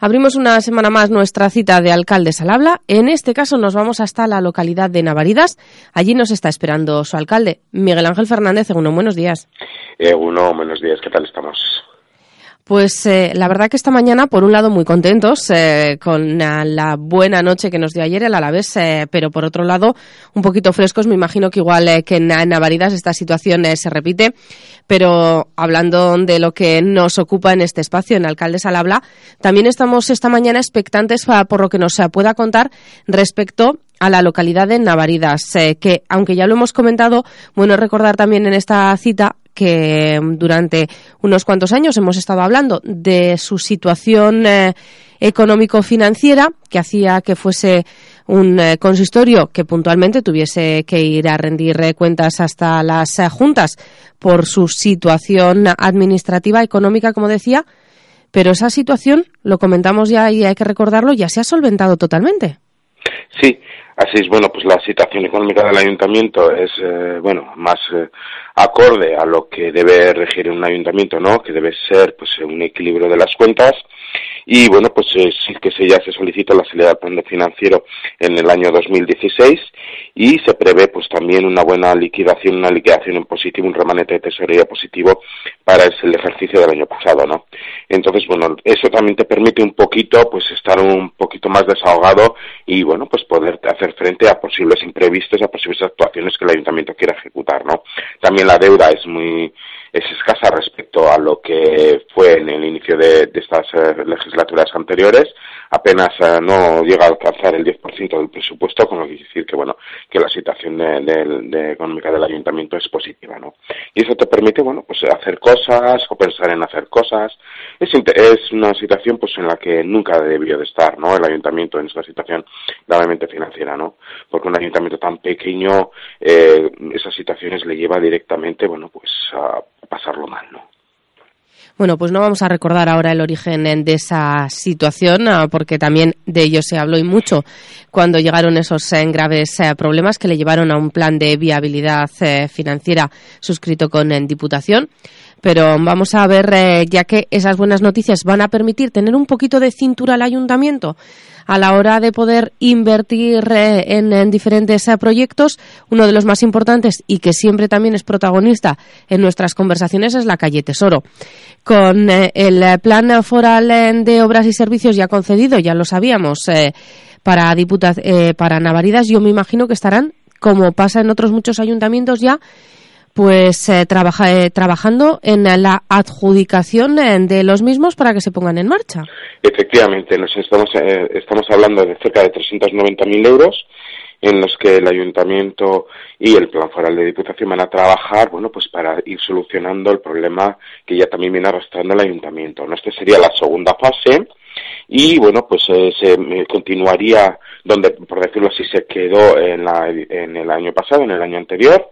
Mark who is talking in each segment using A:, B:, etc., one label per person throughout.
A: Abrimos una semana más nuestra cita de alcaldes al habla. En este caso nos vamos hasta la localidad de Navaridas. Allí nos está esperando su alcalde, Miguel Ángel Fernández. Uno, buenos días.
B: Eh, uno, buenos días. ¿Qué tal estamos?
A: Pues eh, la verdad que esta mañana, por un lado, muy contentos eh, con la buena noche que nos dio ayer el Alavés, eh, pero por otro lado, un poquito frescos. Me imagino que igual que en Navaridas esta situación se repite, pero hablando de lo que nos ocupa en este espacio, en Alcaldes al Habla, también estamos esta mañana expectantes por lo que nos pueda contar respecto a la localidad de Navaridas, que aunque ya lo hemos comentado, bueno recordar también en esta cita que durante unos cuantos años hemos estado hablando de su situación eh, económico-financiera, que hacía que fuese un eh, consistorio que puntualmente tuviese que ir a rendir eh, cuentas hasta las juntas por su situación administrativa, económica, como decía, pero esa situación, lo comentamos ya y hay que recordarlo, ya se ha solventado totalmente.
B: Sí, así es. Bueno, pues la situación económica del ayuntamiento es, bueno, más acorde a lo que debe regir un ayuntamiento, ¿no? Que debe ser, pues, un equilibrio de las cuentas y bueno, pues eh, sí que se, ya se solicitó la salida del plan financiero en el año 2016 y se prevé pues también una buena liquidación, una liquidación en positivo, un remanente de tesorería positivo para el ejercicio del año pasado, ¿no? Entonces, bueno, eso también te permite un poquito pues estar un poquito más desahogado y bueno, pues poder hacer frente a posibles imprevistos, a posibles actuaciones que el ayuntamiento quiera ejecutar, ¿no? También la deuda es muy es escasa lo que fue en el inicio de, estas eh, legislaturas anteriores, apenas eh, no llega a alcanzar el 10% del presupuesto, con lo que decir que bueno que la situación de, económica del ayuntamiento es positiva, ¿no? Y eso te permite bueno pues hacer cosas o pensar en hacer cosas. Es, es una situación pues en la que nunca debió de estar, ¿no? El ayuntamiento en esta situación gravemente financiera, ¿no? Porque un ayuntamiento tan pequeño eh, esas situaciones le lleva directamente bueno pues a pasarlo mal, ¿no?
A: Bueno, pues no vamos a recordar ahora el origen de esa situación, ah, porque también de ello se habló y mucho cuando llegaron esos eh, graves eh, problemas que le llevaron a un plan de viabilidad eh, financiera suscrito con Diputación. Pero vamos a ver, ya que esas buenas noticias van a permitir tener un poquito de cintura al ayuntamiento a la hora de poder invertir eh, en, diferentes eh, proyectos. Uno de los más importantes y que siempre también es protagonista en nuestras conversaciones es la calle Tesoro. Con eh, el plan foral de obras y servicios ya concedido, ya lo sabíamos, para, para Navaridas, yo me imagino que estarán, como pasa en otros muchos ayuntamientos ya, pues eh, trabaja, eh, trabajando en la adjudicación eh, de los mismos para que se pongan en marcha.
B: Efectivamente, nos estamos, estamos hablando de cerca de 390.000 euros en los que el ayuntamiento y el plan foral de diputación van a trabajar, bueno, pues para ir solucionando el problema que ya también viene arrastrando el ayuntamiento. ¿no? Esta sería la segunda fase y, bueno, pues se continuaría donde, por decirlo así, se quedó en, la, en el año pasado, en el año anterior,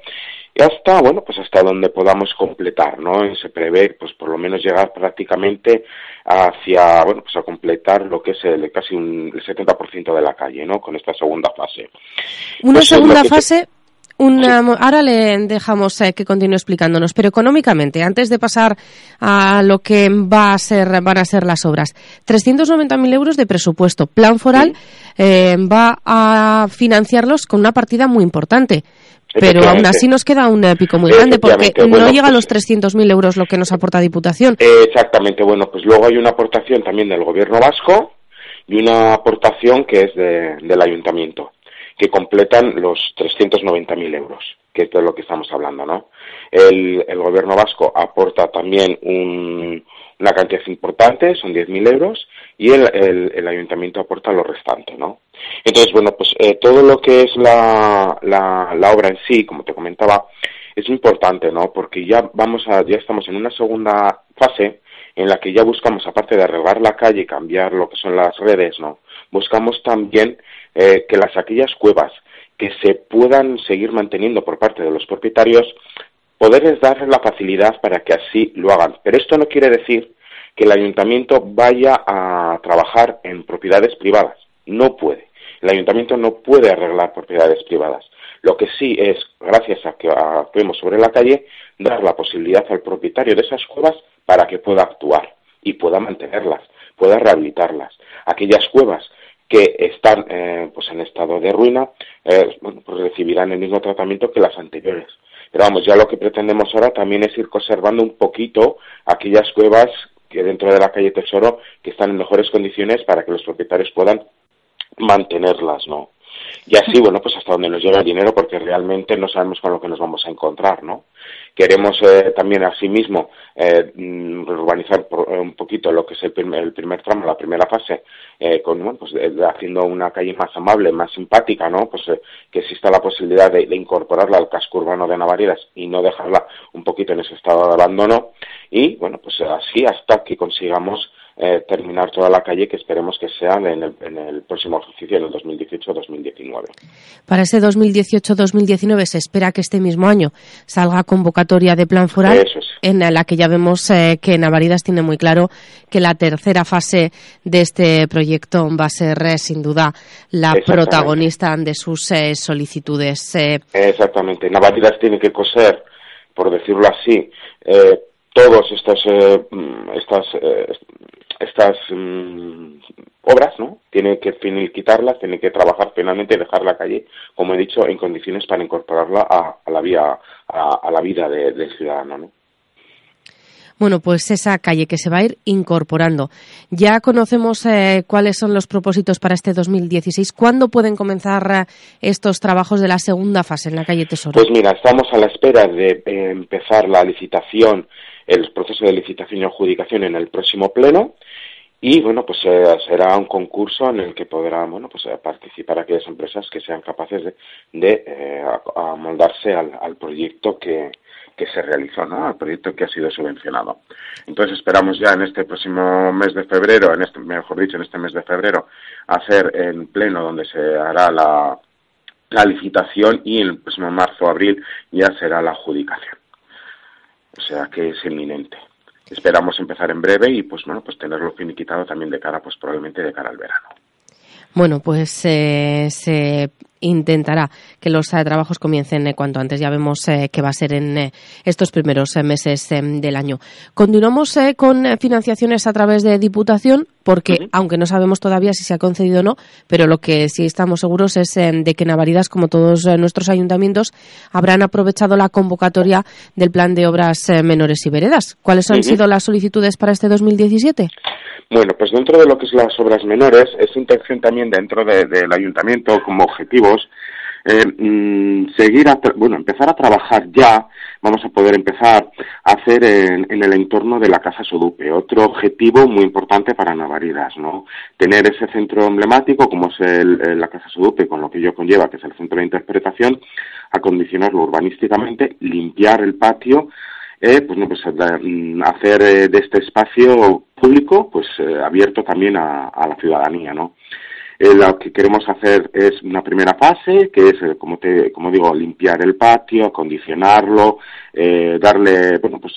B: y hasta, bueno, pues hasta donde podamos completar, ¿no? Se prevé, pues por lo menos llegar prácticamente hacia, bueno, pues a completar lo que es el, casi un, el 70% de la calle, ¿no? Con esta segunda fase.
A: Una pues segunda fase... Una, Ahora le dejamos eh, que continúe explicándonos, pero económicamente, antes de pasar a lo que va a ser, van a ser las obras, 390.000 euros de presupuesto. Plan Foral eh, va a financiarlos con una partida muy importante. Pero aún así nos queda un pico muy grande porque no llega a los 300.000 euros lo que nos aporta Diputación.
B: Exactamente, bueno, pues luego hay una aportación también del Gobierno vasco y una aportación que es del Ayuntamiento, que completan los 390.000 euros, que es de lo que estamos hablando, ¿no? El, el Gobierno vasco aporta también un, una cantidad importante, son 10.000 euros, y el, el, ayuntamiento aporta lo restante, ¿no? Entonces, bueno, pues eh, todo lo que es la, la, la, obra en sí, como te comentaba, es importante, ¿no? Porque ya vamos a, ya estamos en una segunda fase en la que ya buscamos, aparte de arreglar la calle y cambiar lo que son las redes, ¿no? Buscamos también eh, que las aquellas cuevas que se puedan seguir manteniendo por parte de los propietarios poderles dar la facilidad para que así lo hagan. Pero esto no quiere decir que el ayuntamiento vaya a trabajar en propiedades privadas. No puede. El ayuntamiento no puede arreglar propiedades privadas. Lo que sí es, gracias a que actuemos sobre la calle, dar la posibilidad al propietario de esas cuevas para que pueda actuar y pueda mantenerlas. pueda rehabilitarlas. Aquellas cuevas que están eh, pues en estado de ruina, eh, bueno, pues recibirán el mismo tratamiento que las anteriores. Pero vamos, ya lo que pretendemos ahora también es ir conservando un poquito aquellas cuevas que dentro de la calle Tesoro que están en mejores condiciones para que los propietarios puedan mantenerlas, ¿no? Y así, bueno, pues hasta donde nos llega el dinero, porque realmente no sabemos con lo que nos vamos a encontrar, ¿no? Queremos eh, también, asimismo, eh, mm, urbanizar eh, un poquito lo que es el primer, tramo, la primera fase, eh, con, bueno, pues haciendo una calle más amable, más simpática, ¿no? Pues que exista la posibilidad de, de, incorporarla al casco urbano de Navaridas y no dejarla un poquito en ese estado de abandono. Y, bueno, pues así hasta que consigamos eh, terminar toda la calle que esperemos que sea en el, en el próximo ejercicio, en el 2018-2019.
A: Para ese 2018-2019 se espera que este mismo año salga convocatoria de plan foral en la que ya vemos eh, que Navaridas tiene muy claro que la tercera fase de este proyecto va a ser eh, sin duda la protagonista de sus eh, solicitudes.
B: Exactamente. Navaridas tiene que coser, por decirlo así, todos estos, mm, estas, estas mm, obras, ¿no? Tiene que finiquitarlas, tiene que trabajar finalmente dejar la calle, como he dicho, en condiciones para incorporarla a, la, vía, a, la vida del ciudadano, ¿no?
A: Bueno, pues esa calle que se va a ir incorporando. Ya conocemos eh, cuáles son los propósitos para este 2016. ¿Cuándo pueden comenzar eh, estos trabajos de la segunda fase en la calle Tesoro?
B: Pues mira, estamos a la espera de eh, empezar la licitación, el proceso de licitación y adjudicación en el próximo pleno y bueno pues eh, será un concurso en el que podrán bueno pues eh, participar aquellas empresas que sean capaces de, de eh, amoldarse al, proyecto que, que se realizó, ¿no? Al proyecto que ha sido subvencionado. Entonces esperamos ya en este próximo mes de febrero, en este, mejor dicho, en este mes de febrero, hacer en pleno donde se hará la, licitación y en el próximo marzo o abril ya será la adjudicación. O sea que es inminente esperamos empezar en breve y pues bueno pues tenerlo finiquitado también de cara pues probablemente de cara al verano
A: bueno pues eh, se intentará que los eh, trabajos comiencen eh, cuanto antes. Ya vemos eh, que va a ser en estos primeros meses del año. Continuamos con financiaciones a través de Diputación, porque aunque no sabemos todavía si se ha concedido o no, pero lo que sí estamos seguros es de que Navaridas, como todos nuestros ayuntamientos, habrán aprovechado la convocatoria del Plan de Obras Menores y Veredas. ¿Cuáles han sido las solicitudes para este 2017?
B: Bueno, pues dentro de lo que es las obras menores, es intención también dentro del ayuntamiento como objetivos eh, mm, seguir, a bueno, empezar a trabajar ya, vamos a poder empezar a hacer en, el entorno de la Casa Sodupe, otro objetivo muy importante para Navaridas, ¿no? Tener ese centro emblemático como es el, la Casa Sodupe, con lo que ello conlleva, que es el centro de interpretación, acondicionarlo urbanísticamente, limpiar el patio, eh, pues no pues mm, hacer eh, de este espacio público pues eh, abierto también a, a, la ciudadanía no eh, lo que queremos hacer es una primera fase, que es, eh, como, te, como digo, limpiar el patio, acondicionarlo, eh, darle, bueno, pues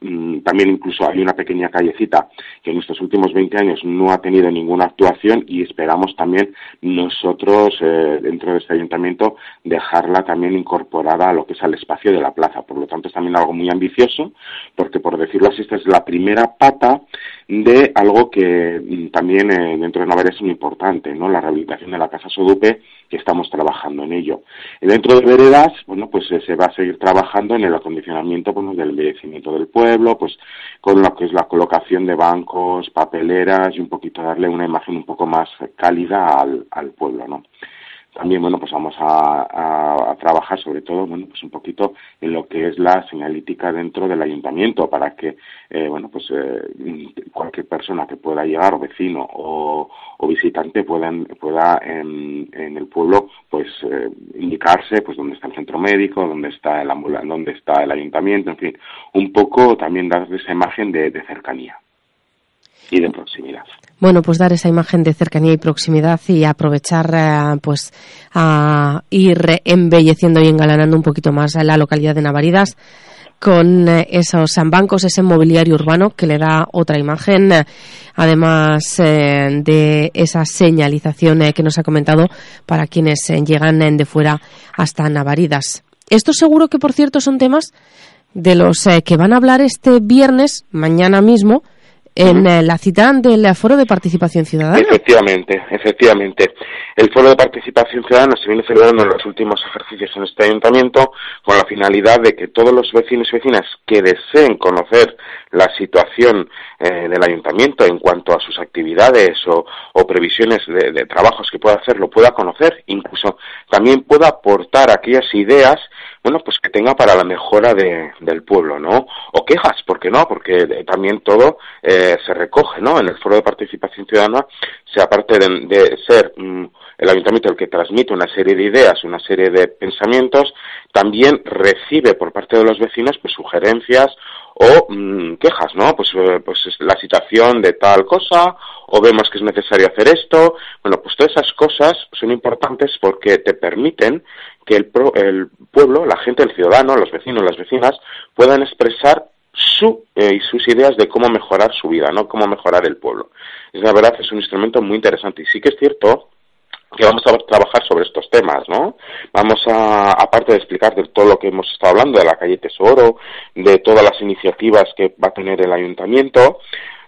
B: mm, también incluso hay una pequeña callecita que en estos últimos 20 años no ha tenido ninguna actuación y esperamos también nosotros, dentro de este ayuntamiento, dejarla también incorporada a lo que es al espacio de la plaza. Por lo tanto, es también algo muy ambicioso, porque por decirlo así, esta es la primera pata de algo que mm, también dentro de Navarra es muy importante ¿no? La rehabilitación de la Casa Sodupe, que estamos trabajando en ello. Y dentro de Veredas, bueno, pues eh, se va a seguir trabajando en el acondicionamiento bueno, del embellecimiento del pueblo, pues con lo que es la colocación de bancos, papeleras y un poquito darle una imagen un poco más cálida al, al pueblo, ¿no? También, bueno, pues vamos a, trabajar sobre todo, bueno, pues un poquito en lo que es la señalítica dentro del ayuntamiento para que, eh, bueno, pues eh, cualquier persona que pueda llegar, o vecino o, visitante, puedan, pueda en, el pueblo, pues eh, indicarse, pues dónde está el centro médico, dónde está el dónde está el ayuntamiento, en fin, un poco también dar esa imagen de cercanía y de proximidad.
A: Bueno, pues dar esa imagen de cercanía y proximidad y aprovechar eh, pues a ir embelleciendo y engalanando un poquito más la localidad de Navaridas con eh, esos bancos, ese mobiliario urbano que le da otra imagen, además eh, de esa señalización que nos ha comentado para quienes llegan de fuera hasta Navaridas. Esto seguro que, por cierto, son temas de los que van a hablar este viernes, mañana mismo, en eh, la cita del Foro de Participación Ciudadana.
B: Efectivamente, efectivamente. El Foro de Participación Ciudadana se viene celebrando en los últimos ejercicios en este ayuntamiento con la finalidad de que todos los vecinos y vecinas que deseen conocer la situación eh, del ayuntamiento en cuanto a sus actividades o, previsiones de, de, trabajos que pueda hacer, lo pueda conocer, incluso también pueda aportar aquellas ideas bueno, pues que tenga para la mejora de, del pueblo, ¿no? O quejas, ¿por qué no? Porque también todo eh, se recoge, ¿no? En el foro de participación ciudadana, se aparte de, ser mm, el ayuntamiento el que transmite una serie de ideas, una serie de pensamientos, también recibe por parte de los vecinos pues sugerencias o mm, quejas, ¿no? Pues, eh, pues la situación de tal cosa, o vemos que es necesario hacer esto. Bueno, pues todas esas cosas son importantes porque te permiten que el, el pueblo, la gente, el ciudadano, los vecinos, las vecinas, puedan expresar su, eh, y sus ideas de cómo mejorar su vida, ¿no? Cómo mejorar el pueblo. Es la verdad, es un instrumento muy interesante. Y sí que es cierto que vamos a trabajar sobre estos temas, ¿no? Vamos a, aparte de explicar de todo lo que hemos estado hablando, de la calle Tesoro, de todas las iniciativas que va a tener el ayuntamiento,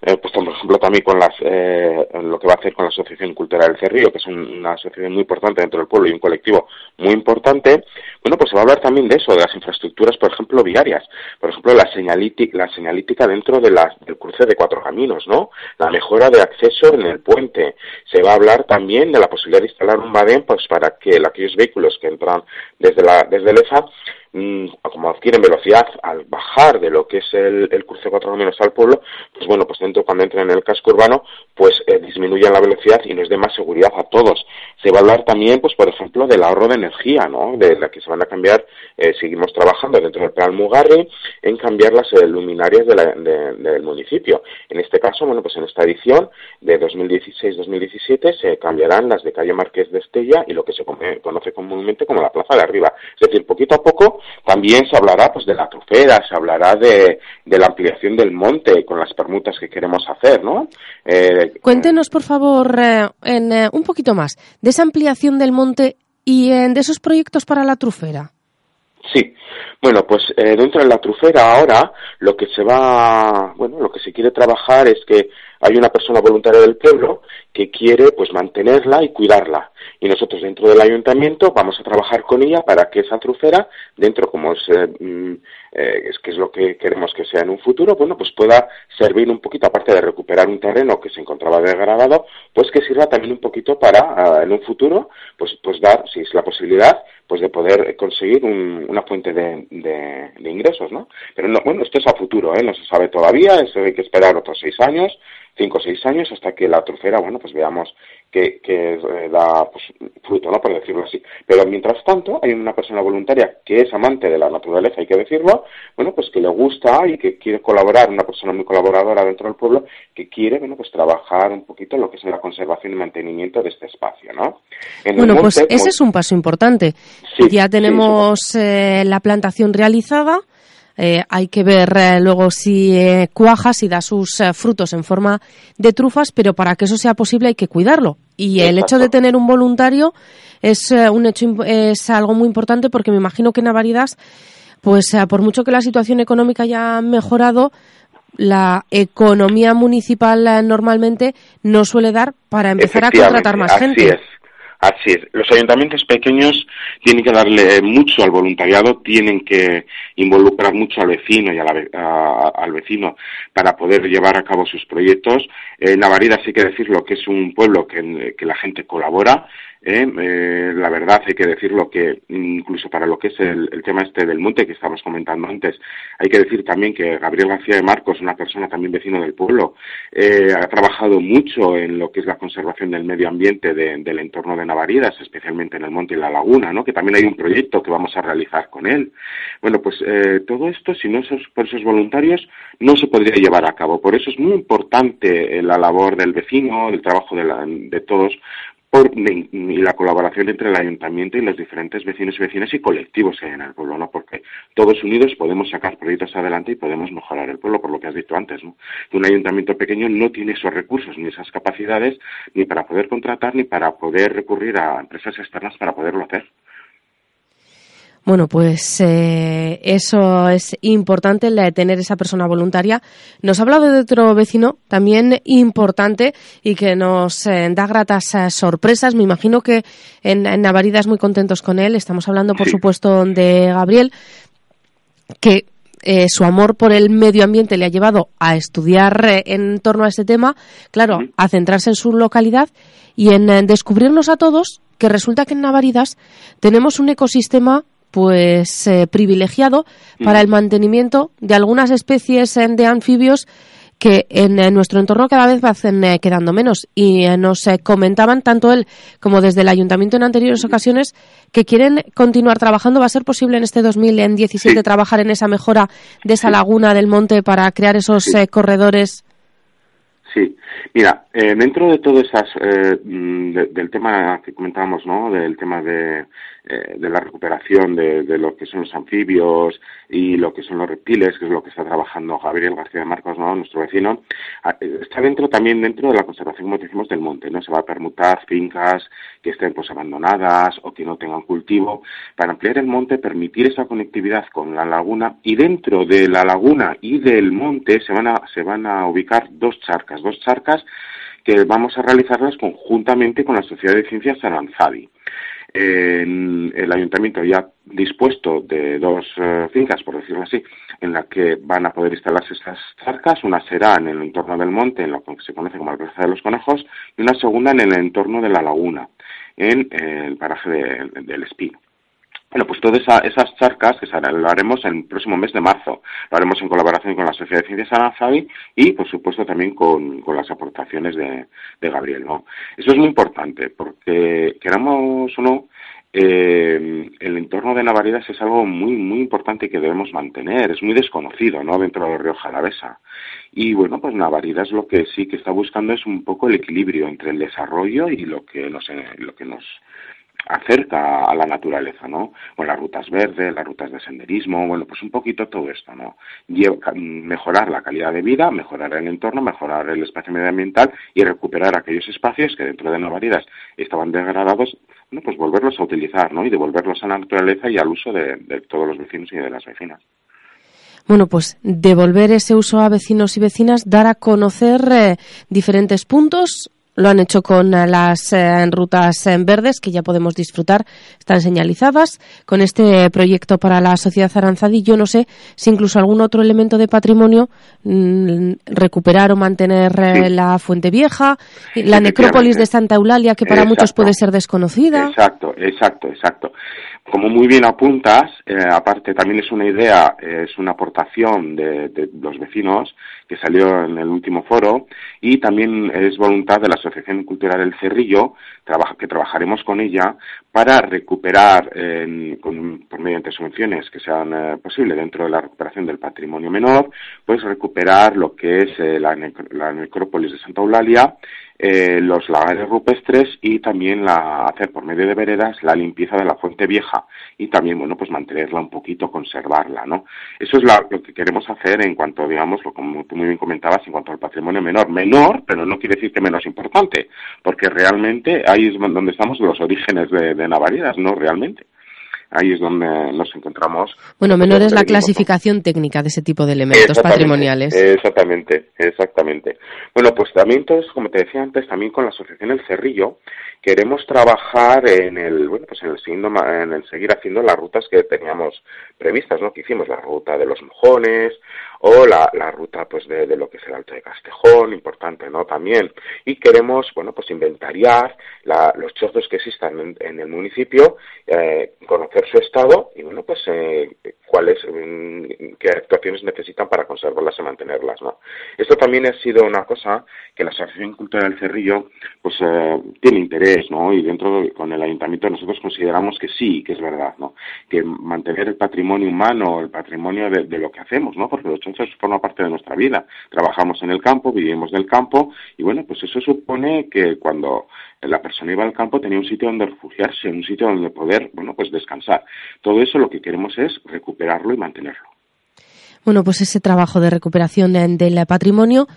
B: eh, pues por ejemplo también con las, eh, lo que va a hacer con la Asociación Cultural del Cerrillo, que es una asociación muy importante dentro del pueblo y un colectivo muy importante, bueno, pues se va a hablar también de eso, de las infraestructuras, por ejemplo, viarias, por ejemplo, la la señalítica dentro de la, del cruce de cuatro caminos, ¿no? La mejora de acceso en el puente. Se va a hablar también de la posibilidad de instalar un badén, pues para que aquellos vehículos que entran desde la, desde Mm, como adquieren velocidad al bajar de lo que es el, el cruce cuatro caminos al pueblo, pues bueno, pues dentro cuando entren en el casco urbano, pues eh, disminuyan la velocidad y nos dé más seguridad a todos. Se va a hablar también, pues por ejemplo, del ahorro de energía, ¿no? De la que se van a cambiar, eh, seguimos trabajando dentro del plan Mugarri en cambiar las eh, luminarias de la, del municipio. En este caso, bueno, pues en esta edición de 2016-2017 se cambiarán las de calle Marqués de Estella y lo que se conoce comúnmente como la Plaza de Arriba. Es decir, poquito a poco también se hablará pues de la trofera, se hablará de, la ampliación del monte con las permutas que queremos hacer, ¿no?
A: Eh, Cuéntenos, por favor, eh, en, eh, un poquito más de esa ampliación del monte y de esos proyectos para la trufera.
B: Sí, bueno, pues dentro de la trufera ahora lo que se va, bueno, lo que se quiere trabajar es que hay una persona voluntaria del pueblo que quiere pues mantenerla y cuidarla y nosotros dentro del ayuntamiento vamos a trabajar con ella para que esa trucera, dentro como es, eh, mm, eh, es que es lo que queremos que sea en un futuro, bueno, pues pueda servir un poquito, aparte de recuperar un terreno que se encontraba degradado, pues que sirva también un poquito para ah, en un futuro, pues, pues dar, si es la posibilidad, pues de poder conseguir una fuente de, de, ingresos, ¿no? Pero no, bueno, esto es a futuro, ¿eh? No se sabe todavía, eso hay que esperar otros seis años, cinco o seis años, hasta que la trucera, bueno, pues veamos que, que eh, da pues, fruto, ¿no? Por decirlo así. Pero mientras tanto, hay una persona voluntaria que es amante de la naturaleza, hay que decirlo, bueno, pues que le gusta y que quiere colaborar, una persona muy colaboradora dentro del pueblo, que quiere, bueno, pues trabajar un poquito lo que es la conservación y mantenimiento de este espacio, ¿no?
A: bueno, pues ese es un paso importante. ya tenemos eh, la plantación realizada, eh, hay que ver eh, luego si eh, cuaja, si da sus frutos en forma de trufas, pero para que eso sea posible hay que cuidarlo. Y el hecho de tener un voluntario es un hecho es algo muy importante porque me imagino que en Avaridas, pues por mucho que la situación económica haya mejorado, la economía municipal normalmente no suele dar para empezar a contratar más gente.
B: Así es. Los ayuntamientos pequeños tienen que darle mucho al voluntariado, tienen que involucrar mucho al vecino y al vecino para poder llevar a cabo sus proyectos. En Navarida sí que decirlo que es un pueblo que, que la gente colabora, ¿eh? Eh, la verdad hay que decirlo que incluso para lo que es el, tema este del monte que estábamos comentando antes, hay que decir también que Gabriel García de Marcos, una persona también vecino del pueblo, eh, ha trabajado mucho en lo que es la conservación del medio ambiente del entorno de Navaridas, especialmente en el monte y la laguna, ¿no? que también hay un proyecto que vamos a realizar con él. Bueno, pues todo esto, si no es por esos voluntarios, no se podría llevar a cabo. Por eso es muy importante la labor del vecino, el trabajo de, de todos, y la colaboración entre el ayuntamiento y los diferentes vecinos y vecinas y colectivos que hay en el pueblo, ¿no? Porque todos unidos podemos sacar proyectos adelante y podemos mejorar el pueblo, por lo que has dicho antes, ¿no? Un ayuntamiento pequeño no tiene esos recursos ni esas capacidades ni para poder contratar ni para poder recurrir a empresas externas para poderlo hacer.
A: Bueno, pues eh, eso es importante, el de tener esa persona voluntaria. Nos ha hablado de otro vecino también importante y que nos eh, da gratas eh, sorpresas. Me imagino que en, en Navaridas muy contentos con él. Estamos hablando, por supuesto, de Gabriel, que su amor por el medio ambiente le ha llevado a estudiar en torno a ese tema, claro, a centrarse en su localidad y en descubrirnos a todos que resulta que en Navaridas tenemos un ecosistema pues eh, privilegiado para el mantenimiento de algunas especies eh, de anfibios que en, nuestro entorno cada vez van eh, quedando menos. Y nos comentaban tanto él como desde el ayuntamiento en anteriores ocasiones que quieren continuar trabajando. ¿Va a ser posible en este 2017 trabajar en esa mejora de esa laguna del monte para crear esos corredores?
B: Sí, mira, dentro de todo esas, mm, del tema que comentábamos, ¿no? Del tema de eh, de la recuperación de, de, lo que son los anfibios y lo que son los reptiles, que es lo que está trabajando Gabriel García de Marcos, ¿no? nuestro vecino, eh, está dentro también dentro de la conservación, como decimos, del monte, ¿no? Se va a permutar fincas que estén pues abandonadas o que no tengan cultivo, para ampliar el monte, permitir esa conectividad con la laguna y dentro de la laguna y del monte se van a, se van a ubicar dos charcas, dos charcas que vamos a realizarlas conjuntamente con la Sociedad de Ciencias Aranzadi el ayuntamiento ya dispuesto de dos eh, fincas, por decirlo así, en la que van a poder instalarse estas zarcas. Una será en el entorno del monte, en lo que se conoce como la Plaza de los Conejos, y una segunda en el entorno de la laguna, en el paraje del Espino. Bueno, pues todas esas charcas que lo haremos en el próximo mes de marzo. Lo haremos en colaboración con la Sociedad de Ciencias Aranzabi y, por supuesto, también con, las aportaciones de, Gabriel. ¿no? Eso es muy importante porque, queramos o no, eh, el entorno de Navaridas es algo muy, muy importante que debemos mantener. Es muy desconocido, ¿no? Dentro del río Jalavesa. Y bueno, pues Navaridas lo que sí que está buscando es un poco el equilibrio entre el desarrollo y lo que nos, lo que nos acerca a la naturaleza, ¿no? Con las rutas verdes, las rutas de senderismo, bueno, pues un poquito todo esto, ¿no? mejorar la calidad de vida, mejorar el entorno, mejorar el espacio medioambiental y recuperar aquellos espacios que dentro de Navaridas estaban degradados, bueno, pues volverlos a utilizar, ¿no? Y devolverlos a la naturaleza y al uso de, todos los vecinos y de las vecinas.
A: Bueno, pues devolver ese uso a vecinos y vecinas, dar a conocer eh, diferentes puntos lo han hecho con eh, las eh, rutas en verdes que ya podemos disfrutar, están señalizadas. Con este proyecto para la sociedad Aranzadi, yo no sé si incluso algún otro elemento de patrimonio mm, recuperar o mantener eh, la Fuente Vieja, la necrópolis de Santa Eulalia, que para muchos puede ser desconocida.
B: Exacto, exacto, exacto. Como muy bien apuntas, aparte también es una idea, es una aportación de, los vecinos que salió en el último foro y también es voluntad de la Asociación Cultural El Cerrillo, que trabajaremos con ella para recuperar, por mediante subvenciones que sean eh, posibles dentro de la recuperación del patrimonio menor, pues recuperar lo que es eh, la, necrópolis de Santa Eulalia, eh, los lagares rupestres y también la, hacer por medio de veredas la limpieza de la fuente vieja y también, bueno, pues mantenerla un poquito, conservarla, ¿no? Eso es lo que queremos hacer en cuanto, digamos, lo como tú muy bien comentabas, en cuanto al patrimonio menor. Menor, pero no quiere decir que menos importante, porque realmente ahí es donde estamos los orígenes de, de ¿no? Realmente ahí es donde nos encontramos.
A: Bueno, menor es la clasificación técnica de ese tipo de elementos patrimoniales.
B: Exactamente, exactamente. Bueno, pues también todos, como te decía antes, también con la asociación El Cerrillo queremos trabajar en el, bueno, pues en el, en el seguir haciendo las rutas que teníamos previstas, ¿no? Que hicimos la ruta de los mojones o la, la ruta pues de, de, lo que es el Alto de Castejón, importante, ¿no? También. Y queremos, bueno, pues inventariar la, los chozos que existan en, el municipio, eh, conocer su estado y, bueno, pues eh, cuáles, mm, qué actuaciones necesitan para conservarlas y mantenerlas, ¿no? Esto también ha sido una cosa que la Asociación Cultural del Cerrillo, pues, eh, tiene interés, ¿no? Y dentro, con el Ayuntamiento, nosotros consideramos que sí, que es verdad, ¿no? Que mantener el patrimonio humano, el patrimonio de, de lo que hacemos, ¿no? Porque los chozos forman parte de nuestra vida. Trabajamos en el campo, vivimos del campo, y bueno, pues eso supone que cuando la persona iba al campo tenía un sitio donde refugiarse, un sitio donde poder, bueno, pues descansar. Todo eso lo que queremos es y mantenerlo.
A: Bueno, pues ese trabajo de recuperación del patrimonio,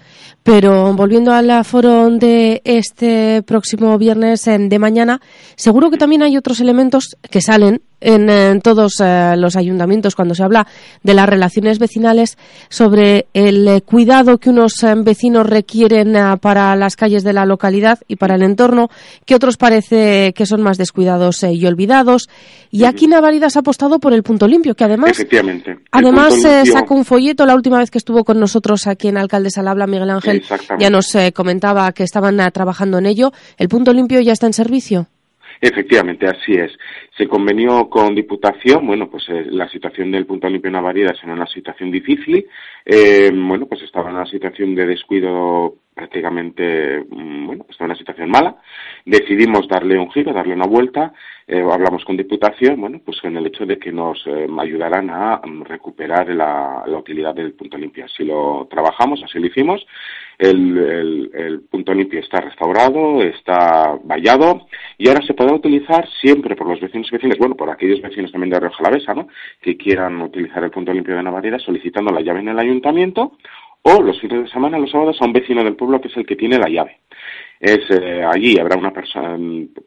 A: pero volviendo al foro de este próximo viernes de mañana, seguro que también hay otros elementos que salen en, todos eh, los ayuntamientos cuando se habla de las relaciones vecinales sobre el eh, cuidado que unos eh, vecinos requieren para las calles de la localidad y para el entorno, que otros parece que son más descuidados y olvidados. Y aquí Navaridas ha apostado por el punto limpio, que además, además sacó un folleto la última vez que estuvo con nosotros aquí en Alcaldes al Habla, Miguel Ángel, ya nos comentaba que estaban trabajando en ello. ¿El punto limpio ya está en servicio?
B: Efectivamente, así es. Se convenió con Diputación, bueno, pues eh, la situación del Punto Limpio Navaridas era una situación difícil, eh, bueno, pues estaba en una situación de descuido prácticamente, mm, bueno, estaba en una situación mala. Decidimos darle un giro, darle una vuelta, eh, hablamos con Diputación, bueno, pues en el hecho de que nos ayudaran a mm, recuperar la, utilidad del punto limpio. Así lo trabajamos, así lo hicimos el, punto limpio está restaurado, está vallado y ahora se podrá utilizar siempre por los vecinos y vecinas, bueno, por aquellos vecinos también de Rioja Jalavesa, ¿no? Que quieran utilizar el punto limpio de Navarreda solicitando la llave en el ayuntamiento o los fines de semana, los sábados, a un vecino del pueblo que es el que tiene la llave. Es eh, allí habrá una persona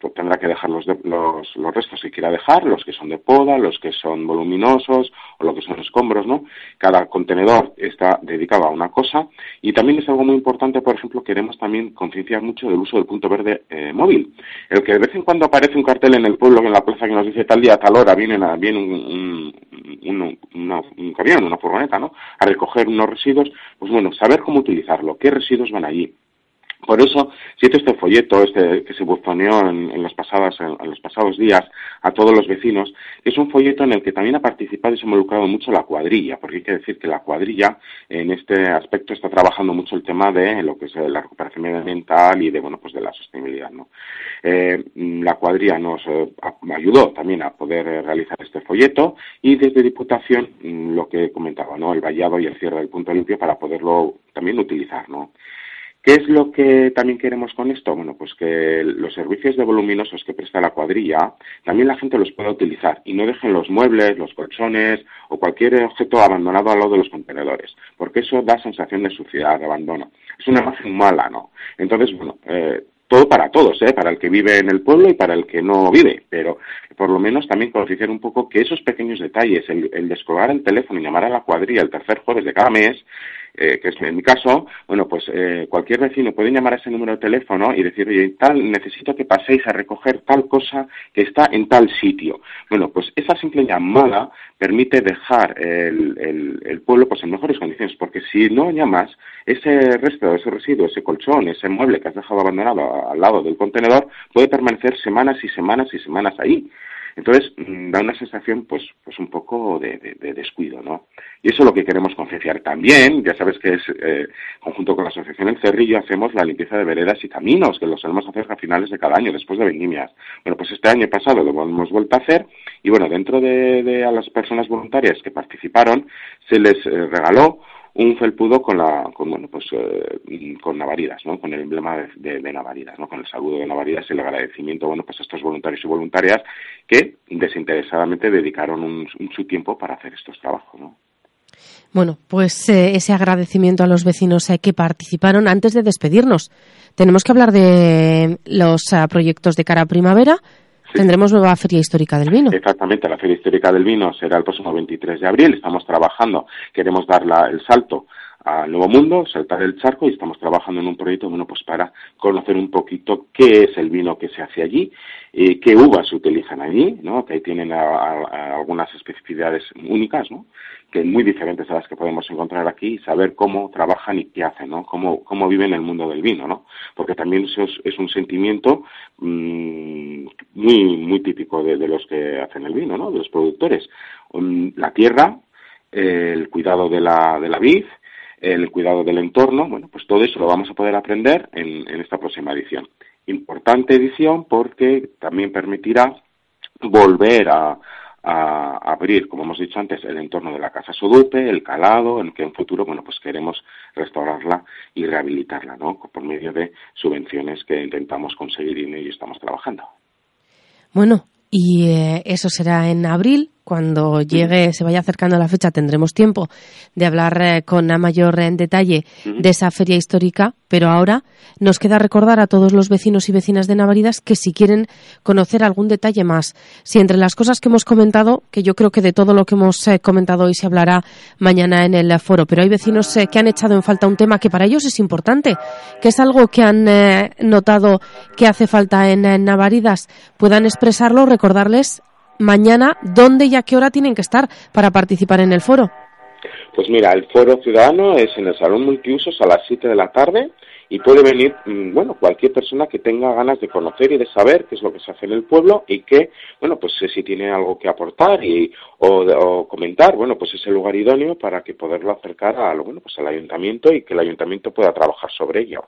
B: pues, tendrá que dejar los, los, los restos que quiera dejar los que son de poda los que son voluminosos o lo que son escombros no cada contenedor está dedicado a una cosa. Y también es algo muy importante por ejemplo queremos también concienciar mucho del uso del punto verde eh, móvil. El que de vez en cuando aparece un cartel en el pueblo en la plaza que nos dice tal día tal hora viene viene un, un, un camión una furgoneta no a recoger unos residuos pues bueno saber cómo utilizarlo qué residuos van allí por eso, siento este folleto este, que se buzoneó en, los pasadas, en, los pasados días a todos los vecinos, es un folleto en el que también ha participado y se ha involucrado mucho la cuadrilla, porque hay que decir que la cuadrilla en este aspecto está trabajando mucho el tema de lo que es la recuperación medioambiental y de, bueno, pues de la sostenibilidad. Eh, la cuadrilla nos eh, ayudó también a poder eh, realizar este folleto y desde Diputación mm, lo que comentaba, ¿no? El vallado y el cierre del punto limpio para poderlo también utilizar, ¿no? ¿Qué es lo que también queremos con esto? Bueno, pues que los servicios de voluminosos que presta la cuadrilla, también la gente los pueda utilizar y no dejen los muebles, los colchones o cualquier objeto abandonado al lado de los contenedores, porque eso da sensación de suciedad, de abandono. Es una imagen mala, ¿no? Entonces, bueno, eh, todo para todos, ¿eh? para el que vive en el pueblo y para el que no vive, pero por lo menos también concienciar un poco que esos pequeños detalles, el, el descolgar el teléfono y llamar a la cuadrilla el tercer jueves de cada mes, eh, que es en mi caso, bueno, pues eh, cualquier vecino puede llamar a ese número de teléfono y decir, oye, tal, necesito que paséis a recoger tal cosa que está en tal sitio. Bueno, pues esa simple llamada permite dejar el, el, pueblo pues en mejores condiciones, porque si no llamas, ese resto, ese residuo, ese colchón, ese mueble que has dejado abandonado al lado del contenedor, puede permanecer semanas y semanas y semanas ahí. Entonces, mm, da una sensación, pues, pues un poco de, descuido, ¿no? Y eso es lo que queremos concienciar también, ya sabes que es, eh, conjunto con la Asociación El Cerrillo, hacemos la limpieza de veredas y caminos, que lo solemos hacer a finales de cada año, después de vendimias. Bueno, pues este año pasado lo hemos vuelto a hacer, y bueno, dentro de, a las personas voluntarias que participaron, se les eh, regaló un felpudo con la con bueno pues eh, con Navaridas no con el emblema de, de, Navaridas no con el saludo de Navaridas y el agradecimiento bueno pues a estos voluntarios y voluntarias que desinteresadamente dedicaron un, su tiempo para hacer estos trabajos no
A: bueno, pues eh, ese agradecimiento a los vecinos eh, que participaron. Antes de despedirnos, tenemos que hablar de los proyectos de cara a primavera. Tendremos nueva Feria Histórica del Vino.
B: Exactamente, la Feria Histórica del Vino será el próximo 23 de abril. Estamos trabajando, queremos dar el salto al Nuevo Mundo, saltar el charco y estamos trabajando en un proyecto bueno, pues para conocer un poquito qué es el vino que se hace allí, eh, qué uvas se utilizan allí, ¿no? que ahí tienen algunas especificidades únicas, ¿no? que muy diferentes a las que podemos encontrar aquí, y saber cómo trabajan y qué hacen, ¿no? cómo, cómo viven el mundo del vino, ¿no? porque también eso es, un sentimiento mmm, muy, muy típico de, los que hacen el vino, ¿no? de los productores. Um, la tierra, el cuidado de la, de la vid, el cuidado del entorno, bueno, pues todo eso lo vamos a poder aprender en, esta próxima edición. Importante edición porque también permitirá volver a, abrir, como hemos dicho antes, el entorno de la Casa Sodupe, el calado, en que en futuro, bueno, pues queremos restaurarla y rehabilitarla, ¿no? Por medio de subvenciones que intentamos conseguir y en ello estamos trabajando.
A: Bueno, y eh, eso será en abril, cuando llegue, se vaya acercando la fecha, tendremos tiempo de hablar eh, con mayor en detalle de esa feria histórica, pero ahora nos queda recordar a todos los vecinos y vecinas de Navaridas que si quieren conocer algún detalle más, si entre las cosas que hemos comentado, que yo creo que de todo lo que hemos eh, comentado hoy se hablará mañana en el foro, pero hay vecinos eh, que han echado en falta un tema que para ellos es importante, que es algo que han notado que hace falta en, en Navaridas, puedan expresarlo, recordarles mañana dónde y a qué hora tienen que estar para participar en el foro.
B: Pues mira, el foro ciudadano es en el Salón Multiusos a las 7 de la tarde y puede venir, mm, bueno, cualquier persona que tenga ganas de conocer y de saber qué es lo que se hace en el pueblo y que, bueno, pues si tiene algo que aportar y, o, comentar, bueno, pues es el lugar idóneo para que poderlo acercar a, bueno, pues al ayuntamiento y que el ayuntamiento pueda trabajar sobre ello.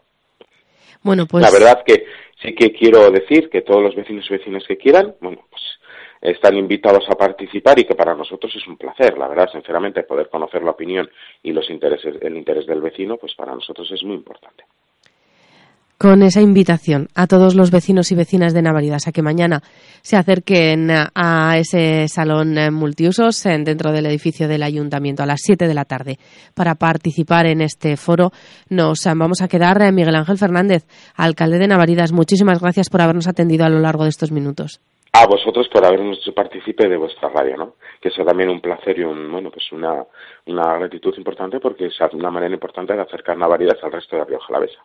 A: Bueno, pues...
B: La verdad que sí que quiero decir que todos los vecinos y vecinas que quieran, bueno, pues están invitados a participar y que para nosotros es un placer, la verdad, sinceramente, poder conocer la opinión y los intereses, el interés del vecino, pues para nosotros es muy importante.
A: Con esa invitación a todos los vecinos y vecinas de Navaridas a que mañana se acerquen a ese salón multiusos dentro del edificio del ayuntamiento a las 7 de la tarde para participar en este foro, nos vamos a quedar eh, Miguel Ángel Fernández, alcalde de Navaridas. Muchísimas gracias por habernos atendido a lo largo de estos minutos
B: a vosotros por habernos hecho partícipe de vuestra radio, ¿no? Que es también un placer y un, bueno, pues una, una gratitud importante porque es una manera importante de acercar Navaridas al resto de la Rioja Alavesa.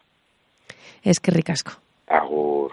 A: Es que ricasco.
B: Agur.